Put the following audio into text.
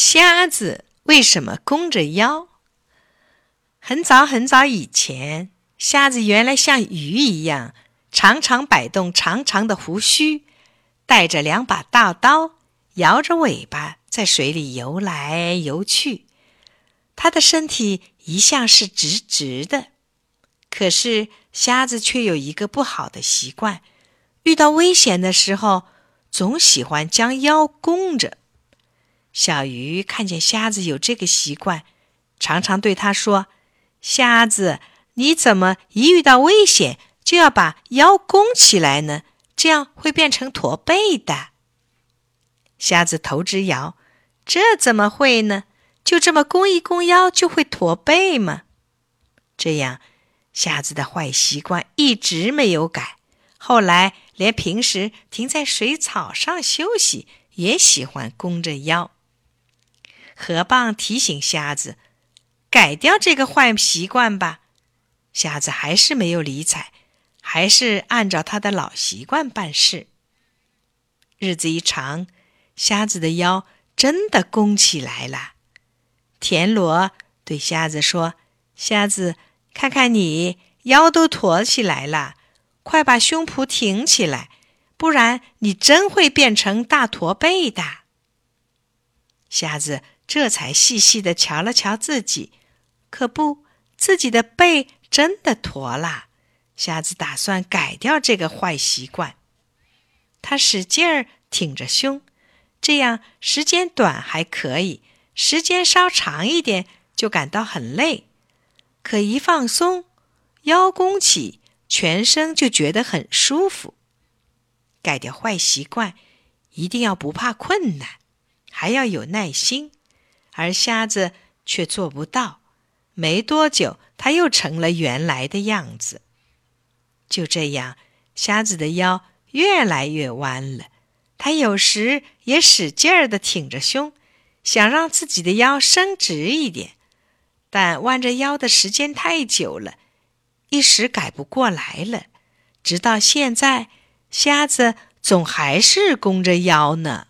瞎子为什么弓着腰？很早很早以前，瞎子原来像鱼一样，常常摆动长长的胡须，带着两把大刀，摇着尾巴在水里游来游去。他的身体一向是直直的，可是瞎子却有一个不好的习惯：遇到危险的时候，总喜欢将腰弓着。小鱼看见瞎子有这个习惯，常常对他说：“瞎子，你怎么一遇到危险就要把腰弓起来呢？这样会变成驼背的。”瞎子头直摇：“这怎么会呢？就这么弓一弓腰就会驼背吗？”这样，瞎子的坏习惯一直没有改。后来，连平时停在水草上休息，也喜欢弓着腰。河蚌提醒瞎子：“改掉这个坏习惯吧。”瞎子还是没有理睬，还是按照他的老习惯办事。日子一长，瞎子的腰真的弓起来了。田螺对瞎子说：“瞎子，看看你腰都驼起来了，快把胸脯挺起来，不然你真会变成大驼背的。”瞎子。这才细细的瞧了瞧自己，可不，自己的背真的驼了。瞎子打算改掉这个坏习惯，他使劲儿挺着胸，这样时间短还可以，时间稍长一点就感到很累。可一放松，腰弓起，全身就觉得很舒服。改掉坏习惯，一定要不怕困难，还要有耐心。而瞎子却做不到，没多久，他又成了原来的样子。就这样，瞎子的腰越来越弯了。他有时也使劲儿的挺着胸，想让自己的腰伸直一点，但弯着腰的时间太久了，一时改不过来了。直到现在，瞎子总还是弓着腰呢。